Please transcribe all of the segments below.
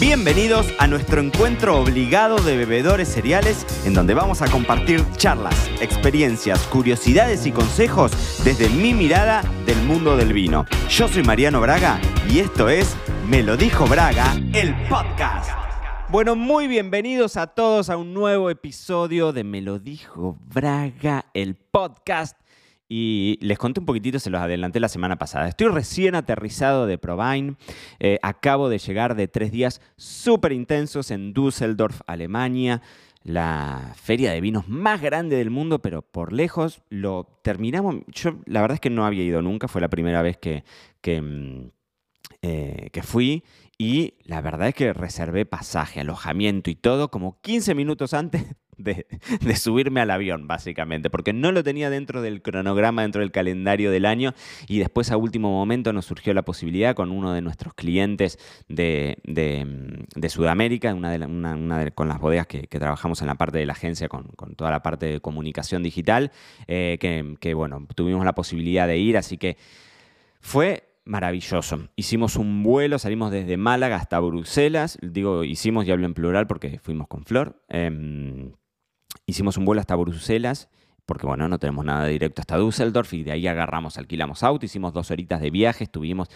Bienvenidos a nuestro encuentro obligado de bebedores cereales, en donde vamos a compartir charlas, experiencias, curiosidades y consejos desde mi mirada del mundo del vino. Yo soy Mariano Braga y esto es Me lo dijo Braga, el podcast. Bueno, muy bienvenidos a todos a un nuevo episodio de Me lo dijo Braga, el podcast. Y les conté un poquitito, se los adelanté la semana pasada. Estoy recién aterrizado de Provine. Eh, acabo de llegar de tres días súper intensos en Düsseldorf, Alemania. La feria de vinos más grande del mundo, pero por lejos lo terminamos. Yo la verdad es que no había ido nunca, fue la primera vez que, que, mm, eh, que fui. Y la verdad es que reservé pasaje, alojamiento y todo como 15 minutos antes de, subirme al avión, básicamente, porque no lo tenía dentro del cronograma, dentro del calendario del año, y después a último momento nos surgió la posibilidad con uno de nuestros clientes de, Sudamérica, una de, con las bodegas que, trabajamos en la parte de la agencia, con, toda la parte de comunicación digital, eh, que, que, bueno, tuvimos la posibilidad de ir, así que fue maravilloso. Hicimos un vuelo, salimos desde Málaga hasta Bruselas. Digo, hicimos y hablo en plural porque fuimos con Flor. Em, hicimos un vuelo hasta Bruselas, porque bueno, no tenemos nada directo hasta Düsseldorf y de ahí agarramos, alquilamos auto, hicimos dos horitas de viaje, estuvimos...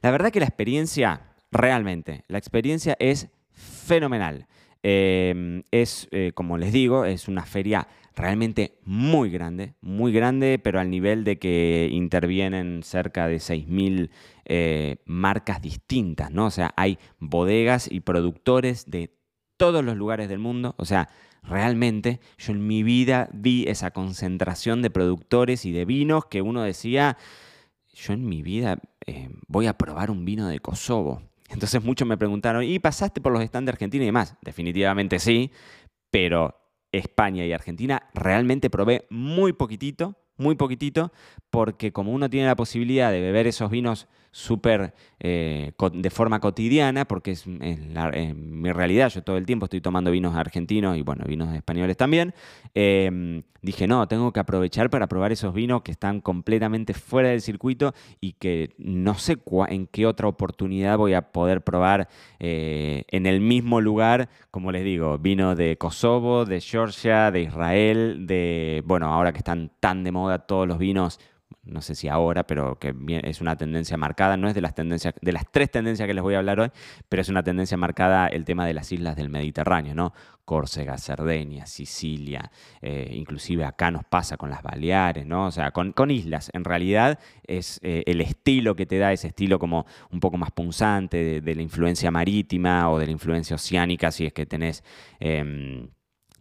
La verdad que la experiencia, realmente, la experiencia es fenomenal. Em, es, eh, como les digo, es una feria realmente muy grande, muy grande, pero al nivel de que intervienen cerca de 6.000 eh, marcas distintas, ¿no? O sea, hay bodegas y productores de todos los lugares del mundo, o sea, realmente yo en mi vida vi esa concentración de productores y de vinos que uno decía, yo en mi vida eh, voy a probar un vino de Kosovo. Entonces muchos me preguntaron, ¿y pasaste por los stands de Argentina y demás? Definitivamente sí, pero España y Argentina realmente probé muy poquitito, muy poquitito, porque como uno tiene la posibilidad de beber esos vinos súper eh, de forma cotidiana, porque es mi realidad, yo todo el tiempo estoy tomando vinos argentinos y bueno, vinos españoles también, em, dije, no, tengo que aprovechar para probar esos vinos que están completamente fuera del circuito y que no sé en qué otra oportunidad voy a poder probar eh, en el mismo lugar, como les digo, vino de Kosovo, de Georgia, de Israel, de, bueno, ahora que están tan de moda todos los vinos no sé si ahora, pero que es una tendencia marcada, no es de las tendencias, de las tres tendencias que les voy a hablar hoy, pero es una tendencia marcada el tema de las islas del Mediterráneo, ¿no? Córcega, Cerdeña, Sicilia, eh, inclusive acá nos pasa con las Baleares, ¿no? O sea, con, islas. En realidad es eh, el estilo que te da, ese estilo como un poco más punzante de, la influencia marítima o de la influencia oceánica, si es que tenés... Em,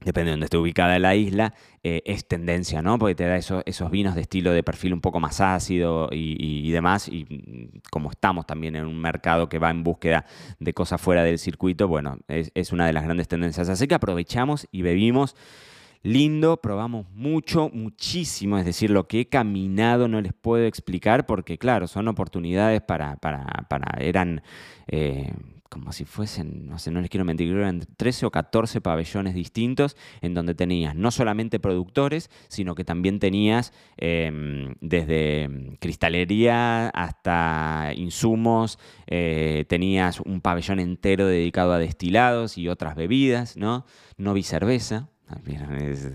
depende de donde esté ubicada la isla, eh, es tendencia, ¿no? Porque te da esos, vinos de estilo de perfil un poco más ácido y, demás, y mm, como estamos también en un mercado que va en búsqueda de cosas fuera del circuito, bueno, es, una de las grandes tendencias. Así que aprovechamos y bebimos lindo, probamos mucho, muchísimo, es decir, lo que he caminado no les puedo explicar porque, claro, son oportunidades para, para, para eran... Eh, como si fuesen, no sé, no les quiero mentir, eran 13 o 14 pabellones distintos en donde tenías no solamente productores, sino que también tenías em, desde cristalería hasta insumos, eh, tenías un pabellón entero dedicado a destilados y otras bebidas, ¿no? No vi cerveza,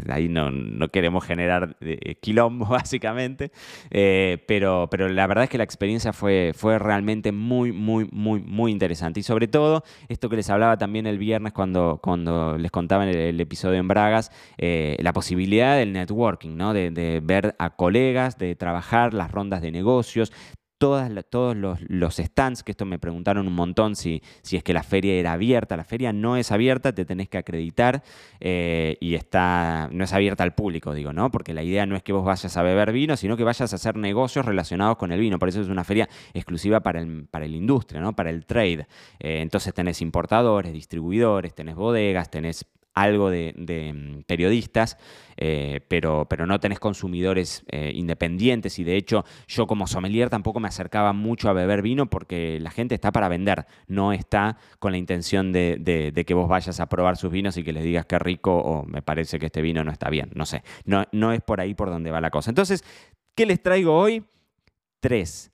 Ahí no, queremos generar eh, quilombo, básicamente. Eh, pero, pero la verdad es que la experiencia fue, fue realmente muy, muy, muy, muy interesante. Y sobre todo, esto que les hablaba también el viernes cuando, cuando les contaba en el, episodio en Bragas, eh, la posibilidad del networking, ¿no? De ver a colegas, de trabajar las rondas de negocios, todas, todos los, stands, que esto me preguntaron un montón si, si es que la feria era abierta. La feria no es abierta, te tenés que acreditar eh, y está, no es abierta al público, digo, ¿no? Porque la idea no es que vos vayas a beber vino, sino que vayas a hacer negocios relacionados con el vino. Por eso es una feria exclusiva para el, para la industria, ¿no? Para el trade. Eh, entonces tenés importadores, distribuidores, tenés bodegas, tenés algo de, mm, periodistas, eh, pero, pero no tenés consumidores eh, independientes y de hecho yo como sommelier tampoco me acercaba mucho a beber vino porque la gente está para vender, no está con la intención de, que vos vayas a probar sus vinos y que les digas qué rico o me parece que este vino no está bien, no sé, no, no es por ahí por donde va la cosa. Entonces, ¿qué les traigo hoy? Tres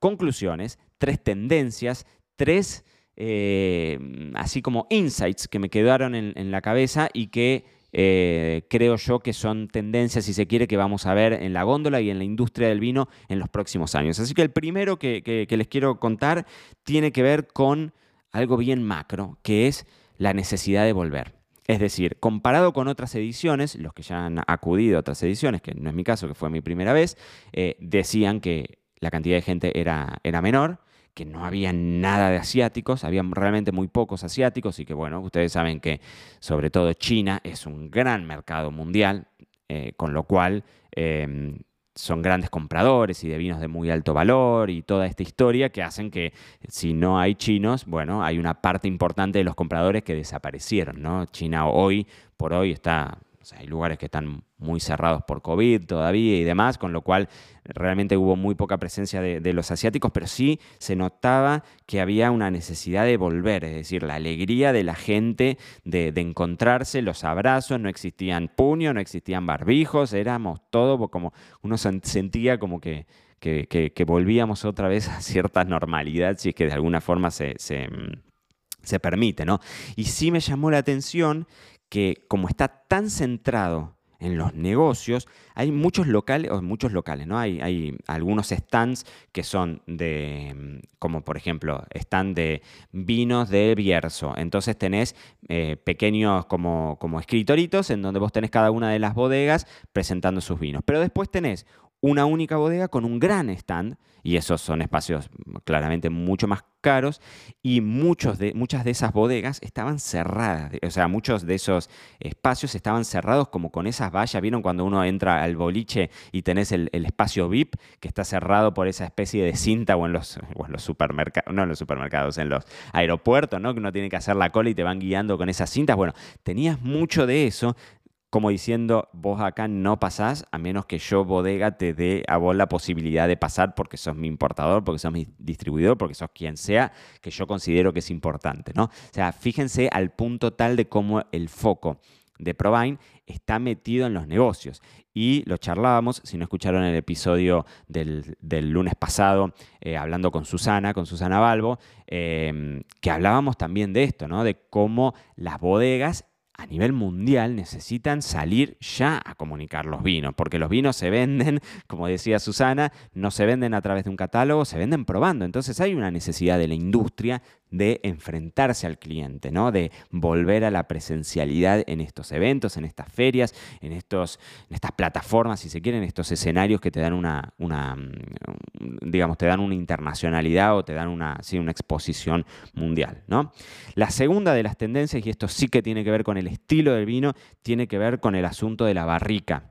conclusiones, tres tendencias, tres eh, así como insights que me quedaron en, la cabeza y que eh, creo yo que son tendencias, si se quiere, que vamos a ver en la góndola y en la industria del vino en los próximos años. Así que el primero que les quiero contar tiene que ver con algo bien macro, que es la necesidad de volver. Es decir, comparado con otras ediciones, los que ya han acudido a otras ediciones, que no es mi caso, que fue mi primera vez, eh, decían que la cantidad de gente era, era menor, que no había nada de asiáticos, había realmente muy pocos asiáticos y que bueno, ustedes saben que sobre todo China es un gran mercado mundial, eh, con lo cual em, son grandes compradores y de vinos de muy alto valor y toda esta historia que hacen que si no hay chinos, bueno, hay una parte importante de los compradores que desaparecieron, ¿no? China hoy por hoy está hay lugares que están muy cerrados por COVID todavía y demás, con lo cual realmente hubo muy poca presencia de, los asiáticos, pero sí se notaba que había una necesidad de volver, es decir, la alegría de la gente de, encontrarse, los abrazos, no existían puños, no existían barbijos, éramos todo como uno sentía como que, que, volvíamos otra vez a cierta normalidad, si es que de alguna forma se, se se permite, ¿no? Y sí me llamó la atención que como está tan centrado en los negocios, hay muchos locales, o muchos locales, ¿no? Hay, hay, algunos stands que son de, como por ejemplo, stand de vinos de Bierzo. Entonces tenés eh, pequeños como, como escritoritos en donde vos tenés cada una de las bodegas presentando sus vinos. Pero después tenés una única bodega con un gran stand, y esos son espacios claramente mucho más caros, y muchos de, muchas de esas bodegas estaban cerradas, o sea, muchos de esos espacios estaban cerrados como con esas vallas, ¿vieron cuando uno entra al boliche y tenés el, espacio VIP que está cerrado por esa especie de cinta o en los, los supermercados, no en los supermercados, en los aeropuertos, ¿no? Que uno tiene que hacer la cola y te van guiando con esas cintas, bueno, tenías mucho de eso, como diciendo, vos acá no pasás a menos que yo, bodega, te dé a vos la posibilidad de pasar porque sos mi importador, porque sos mi distribuidor, porque sos quien sea, que yo considero que es importante, ¿no? O sea, fíjense al punto tal de cómo el foco de Provine está metido en los negocios. Y lo charlábamos, si no escucharon el episodio del, lunes pasado, eh, hablando con Susana, con Susana Balbo, eh, que hablábamos también de esto, ¿no? De cómo las bodegas a nivel mundial necesitan salir ya a comunicar los vinos, porque los vinos se venden, como decía Susana, no se venden a través de un catálogo, se venden probando. Entonces hay una necesidad de la industria de enfrentarse al cliente, ¿no? de volver a la presencialidad en estos eventos, en estas ferias, en, estos, en estas plataformas, si se quieren, estos escenarios que te dan una, mm, digamos, te dan una internacionalidad o te dan una, una exposición mundial. ¿no? La segunda de las tendencias, y esto sí que tiene que ver con el estilo del vino, tiene que ver con el asunto de la barrica.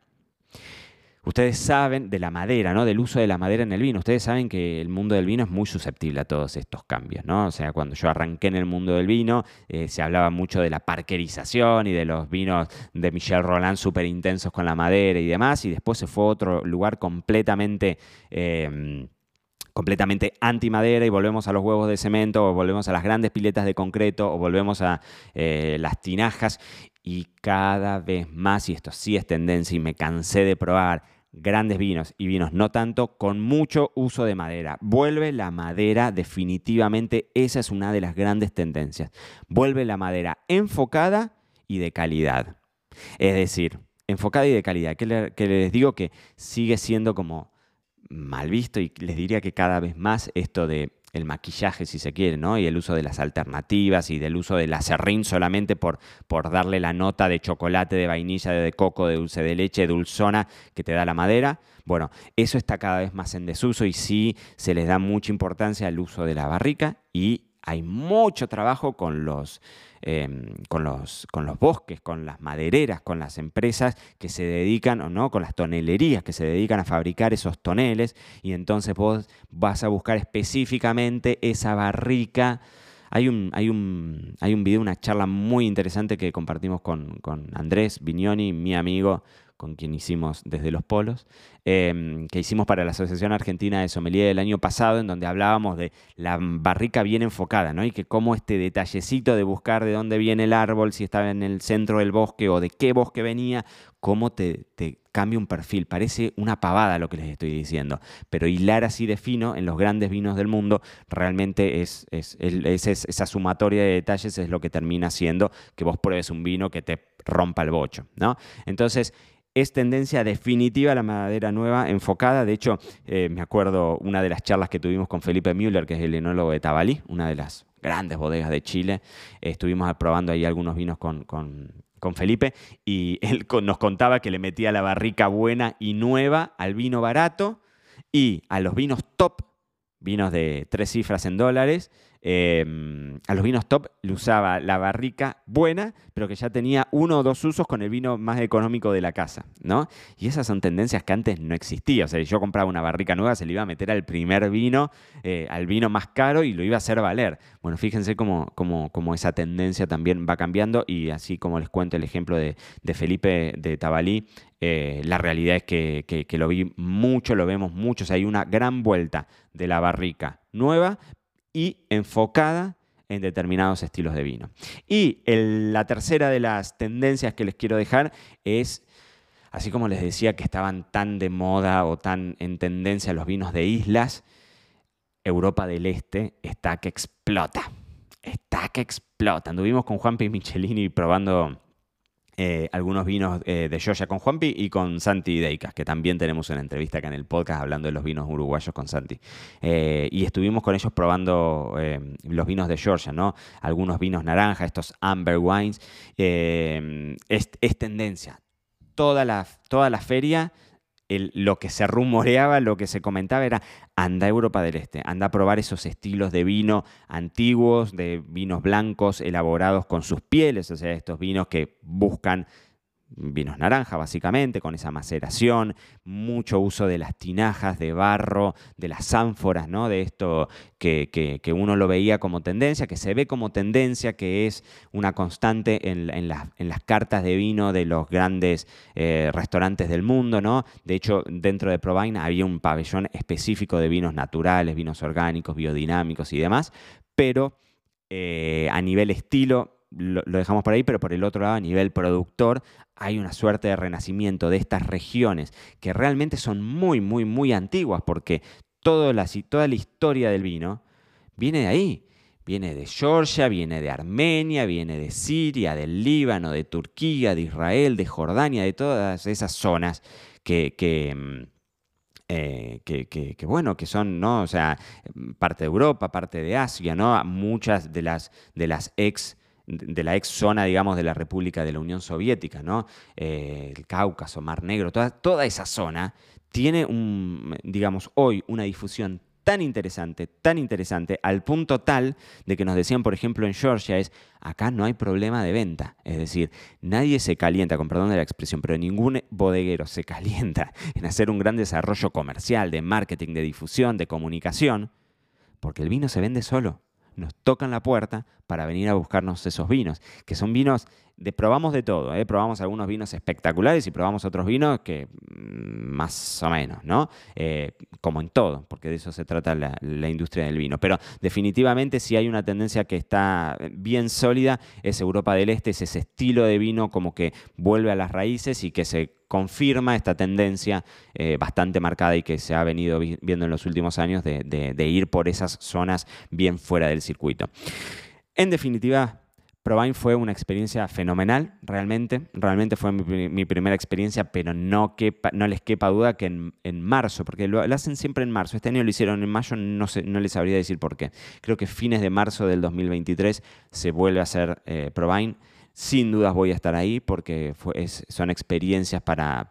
Ustedes saben de la madera, ¿no? Del uso de la madera en el vino. Ustedes saben que el mundo del vino es muy susceptible a todos estos cambios, ¿no? O sea, cuando yo arranqué en el mundo del vino, eh, se hablaba mucho de la parquerización y de los vinos de Michel Roland súper intensos con la madera y demás, y después se fue a otro lugar completamente... Eh, completamente anti-madera y volvemos a los huevos de cemento o volvemos a las grandes piletas de concreto o volvemos a eh, las tinajas y cada vez más, y esto sí es tendencia y me cansé de probar, grandes vinos y vinos no tanto, con mucho uso de madera. Vuelve la madera definitivamente, esa es una de las grandes tendencias. Vuelve la madera enfocada y de calidad. Es decir, enfocada y de calidad. Que, les digo que sigue siendo como mal visto y les diría que cada vez más esto de el maquillaje, si se quiere, ¿no? Y el uso de las alternativas y del uso del acerrín solamente por, por darle la nota de chocolate, de vainilla, de coco, de dulce de leche, dulzona que te da la madera. Bueno, eso está cada vez más en desuso y sí se les da mucha importancia al uso de la barrica y hay mucho trabajo con los, em, con los, con los bosques, con las madereras, con las empresas que se dedican, o no, con las tonelerías que se dedican a fabricar esos toneles, y entonces vos vas a buscar específicamente esa barrica. Hay un, hay un, hay un video, una charla muy interesante que compartimos con, con Andrés Vignoni, mi amigo, con quien hicimos desde los polos, em, que hicimos para la Asociación Argentina de Sommelier del año pasado, en donde hablábamos de la barrica bien enfocada, ¿no? Y que cómo este detallecito de buscar de dónde viene el árbol, si estaba en el centro del bosque o de qué bosque venía, cómo te, cambia un perfil. Parece una pavada lo que les estoy diciendo, pero hilar así de fino en los grandes vinos del mundo realmente es, esa sumatoria de detalles es lo que termina siendo que vos pruebes un vino que te rompa el bocho, ¿no? Entonces, es tendencia definitiva la madera nueva enfocada. De hecho, eh, me acuerdo una de las charlas que tuvimos con Felipe Müller, que es el enólogo de Tabalí, una de las grandes bodegas de Chile. estuvimos probando ahí algunos vinos con, Felipe y él nos contaba que le metía la barrica buena y nueva al vino barato y a los vinos top, vinos de tres cifras en dólares, Em, a los vinos top le usaba la barrica buena, pero que ya tenía uno o dos usos con el vino más económico de la casa, ¿no? Y esas son tendencias que antes no existían. O sea, yo compraba una barrica nueva, se le iba a meter al primer vino, eh, al vino más caro y lo iba a hacer valer. Bueno, fíjense cómo, esa tendencia también va cambiando y así como les cuento el ejemplo de, Felipe de Tabalí, eh, la realidad es que, que, lo vi mucho, lo vemos mucho. O sea, hay una gran vuelta de la barrica nueva, y enfocada en determinados estilos de vino. Y la tercera de las tendencias que les quiero dejar es, así como les decía que estaban tan de moda o tan en tendencia los vinos de islas, Europa del Este está que explota. Está que explota. Anduvimos con Juan P. Michelini probando eh, algunos vinos eh, de Georgia con Juanpi y con Santi Deicas, que también tenemos una entrevista acá en el podcast hablando de los vinos uruguayos con Santi. Eh, y estuvimos con ellos probando los vinos de Georgia, ¿no? Algunos vinos naranja, estos amber wines. Es, es, tendencia. Toda la, toda la feria lo que se rumoreaba, lo que se comentaba era, anda a Europa del Este, anda a probar esos estilos de vino antiguos, de vinos blancos elaborados con sus pieles, o sea, estos vinos que buscan vinos naranja básicamente, con esa maceración, mucho uso de las tinajas de barro, de las ánforas, ¿no? de esto que, que, uno lo veía como tendencia, que se ve como tendencia, que es una constante en, en, las cartas de vino de los grandes eh, restaurantes del mundo. ¿no? De hecho, dentro de Provine había un pabellón específico de vinos naturales, vinos orgánicos, biodinámicos y demás, pero eh, a nivel estilo lo, dejamos por ahí, pero por el otro lado, a nivel productor, hay una suerte de renacimiento de estas regiones que realmente son muy, muy, muy antiguas, porque toda la, toda la historia del vino viene de ahí. Viene de Georgia, viene de Armenia, viene de Siria, del Líbano, de Turquía, de Israel, de Jordania, de todas esas zonas que, que mm, eh, que, bueno, que son, ¿no? O sea, parte de Europa, parte de Asia, ¿no? Muchas de las, de las ex de la ex zona, digamos, de la República de la Unión Soviética, ¿no? Eh, el Cáucaso, Mar Negro, toda, toda esa zona tiene, un, digamos, hoy una difusión tan interesante, tan interesante, al punto tal de que nos decían, por ejemplo, en Georgia, es, acá no hay problema de venta. Es decir, nadie se calienta, con perdón de la expresión, pero ningún bodeguero se calienta en hacer un gran desarrollo comercial, de marketing, de difusión, de comunicación, porque el vino se vende solo nos tocan la puerta para venir a buscarnos esos vinos, que son vinos, de, probamos de todo, ¿eh? probamos algunos vinos espectaculares y probamos otros vinos que mm, más o menos, ¿no? Eh, como en todo, porque de eso se trata la, la, industria del vino. Pero definitivamente si hay una tendencia que está bien sólida, es Europa del Este, es ese estilo de vino como que vuelve a las raíces y que se confirma esta tendencia eh, bastante marcada y que se ha venido viendo en los últimos años de, ir por esas zonas bien fuera del circuito. En definitiva, Provine fue una experiencia fenomenal, realmente. Realmente fue mi, primera experiencia, pero no, no les quepa duda que en, marzo, porque lo, hacen siempre en marzo. Este año lo hicieron en mayo, no, sé, no les sabría decir por qué. Creo que fines de marzo del 2023 se vuelve a hacer eh, Provine. Sin dudas voy a estar ahí porque son experiencias para,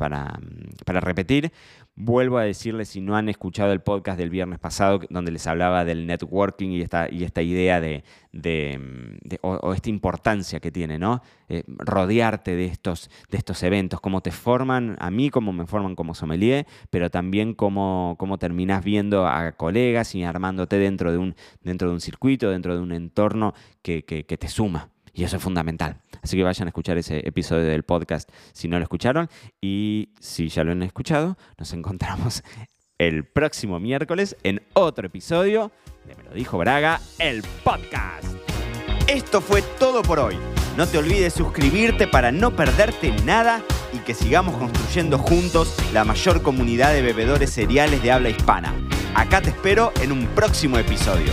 repetir. Vuelvo a decirles, si no han escuchado el podcast del viernes pasado, donde les hablaba del networking y esta, y esta idea de, o, esta importancia que tiene, ¿no? Eh, rodearte de estos, de estos eventos, cómo te forman a mí, cómo me forman como sommelier, pero también cómo, cómo terminas viendo a colegas y armándote dentro de un, dentro de un circuito, dentro de un entorno que te suma. Y eso es fundamental. Así que vayan a escuchar ese episodio del podcast si no lo escucharon. Y si ya lo han escuchado, nos encontramos el próximo miércoles en otro episodio de Me lo dijo Braga, el podcast. Esto fue todo por hoy. No te olvides suscribirte para no perderte nada y que sigamos construyendo juntos la mayor comunidad de bebedores cereales de habla hispana. Acá te espero en un próximo episodio.